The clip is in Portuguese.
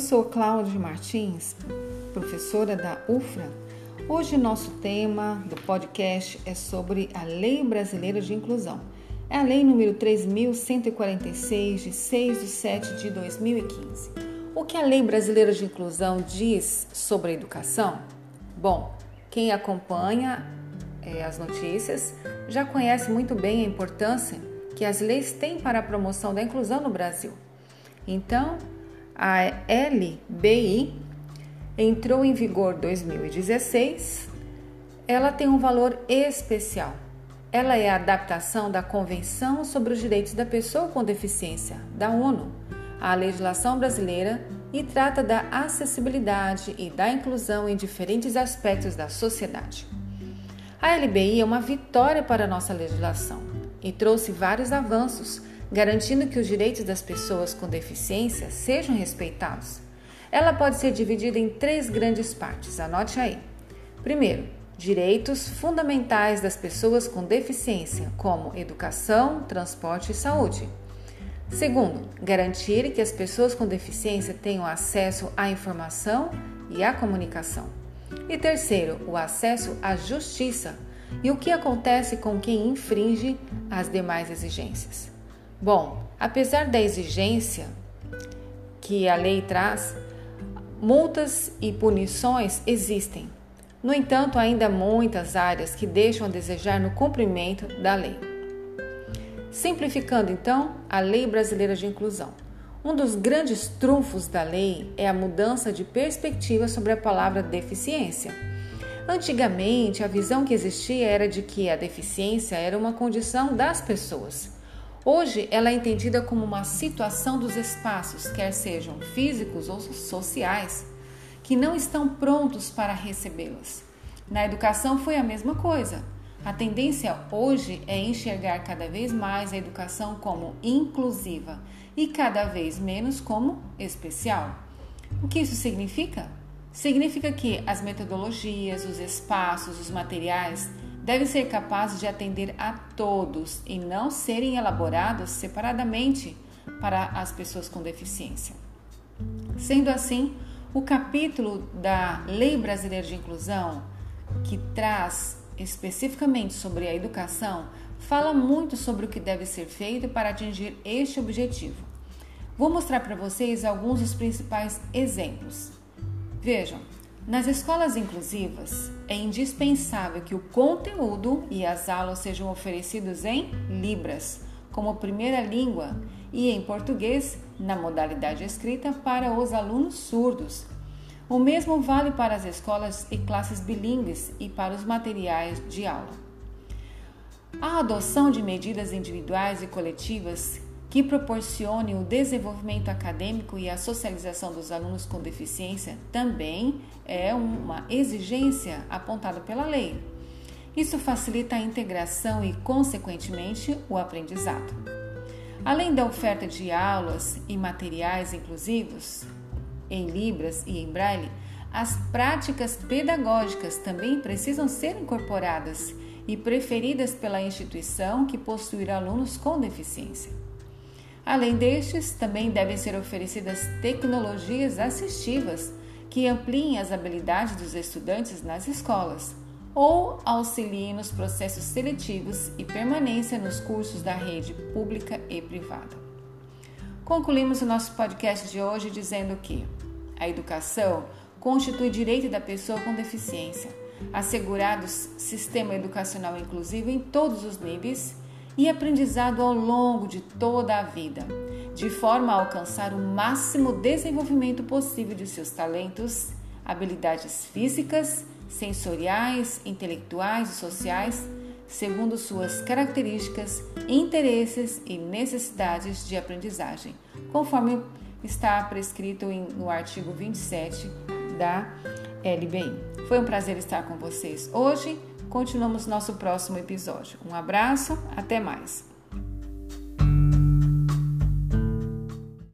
Eu sou Cláudia Martins, professora da UFRA. Hoje nosso tema do podcast é sobre a Lei Brasileira de Inclusão. É a lei número 3146 de 6 de 7 de 2015. O que a Lei Brasileira de Inclusão diz sobre a educação? Bom, quem acompanha é, as notícias já conhece muito bem a importância que as leis têm para a promoção da inclusão no Brasil. Então, a LBI entrou em vigor 2016. Ela tem um valor especial. Ela é a adaptação da Convenção sobre os Direitos da Pessoa com Deficiência, da ONU, à legislação brasileira e trata da acessibilidade e da inclusão em diferentes aspectos da sociedade. A LBI é uma vitória para a nossa legislação e trouxe vários avanços garantindo que os direitos das pessoas com deficiência sejam respeitados. Ela pode ser dividida em três grandes partes, anote aí. Primeiro, direitos fundamentais das pessoas com deficiência, como educação, transporte e saúde. Segundo, garantir que as pessoas com deficiência tenham acesso à informação e à comunicação. E terceiro, o acesso à justiça e o que acontece com quem infringe as demais exigências. Bom, apesar da exigência que a lei traz, multas e punições existem. No entanto, ainda há muitas áreas que deixam a desejar no cumprimento da lei. Simplificando então, a Lei Brasileira de Inclusão. Um dos grandes trunfos da lei é a mudança de perspectiva sobre a palavra deficiência. Antigamente, a visão que existia era de que a deficiência era uma condição das pessoas. Hoje, ela é entendida como uma situação dos espaços, quer sejam físicos ou sociais, que não estão prontos para recebê-las. Na educação foi a mesma coisa. A tendência hoje é enxergar cada vez mais a educação como inclusiva e cada vez menos como especial. O que isso significa? Significa que as metodologias, os espaços, os materiais devem ser capazes de atender a todos e não serem elaborados separadamente para as pessoas com deficiência. Sendo assim, o capítulo da Lei Brasileira de Inclusão, que traz especificamente sobre a educação, fala muito sobre o que deve ser feito para atingir este objetivo. Vou mostrar para vocês alguns dos principais exemplos. Vejam, nas escolas inclusivas, é indispensável que o conteúdo e as aulas sejam oferecidos em Libras, como primeira língua, e em português, na modalidade escrita, para os alunos surdos. O mesmo vale para as escolas e classes bilíngues e para os materiais de aula. A adoção de medidas individuais e coletivas que proporcione o desenvolvimento acadêmico e a socialização dos alunos com deficiência também é uma exigência apontada pela lei. Isso facilita a integração e, consequentemente, o aprendizado. Além da oferta de aulas e materiais inclusivos em Libras e em Braille, as práticas pedagógicas também precisam ser incorporadas e preferidas pela instituição que possuir alunos com deficiência. Além destes, também devem ser oferecidas tecnologias assistivas que ampliem as habilidades dos estudantes nas escolas ou auxiliem nos processos seletivos e permanência nos cursos da rede pública e privada. Concluímos o nosso podcast de hoje dizendo que a educação constitui direito da pessoa com deficiência, assegurados sistema educacional inclusivo em todos os níveis e aprendizado ao longo de toda a vida, de forma a alcançar o máximo desenvolvimento possível de seus talentos, habilidades físicas, sensoriais, intelectuais e sociais, segundo suas características, interesses e necessidades de aprendizagem, conforme está prescrito no artigo 27 da LBI. Foi um prazer estar com vocês hoje Continuamos nosso próximo episódio. Um abraço, até mais.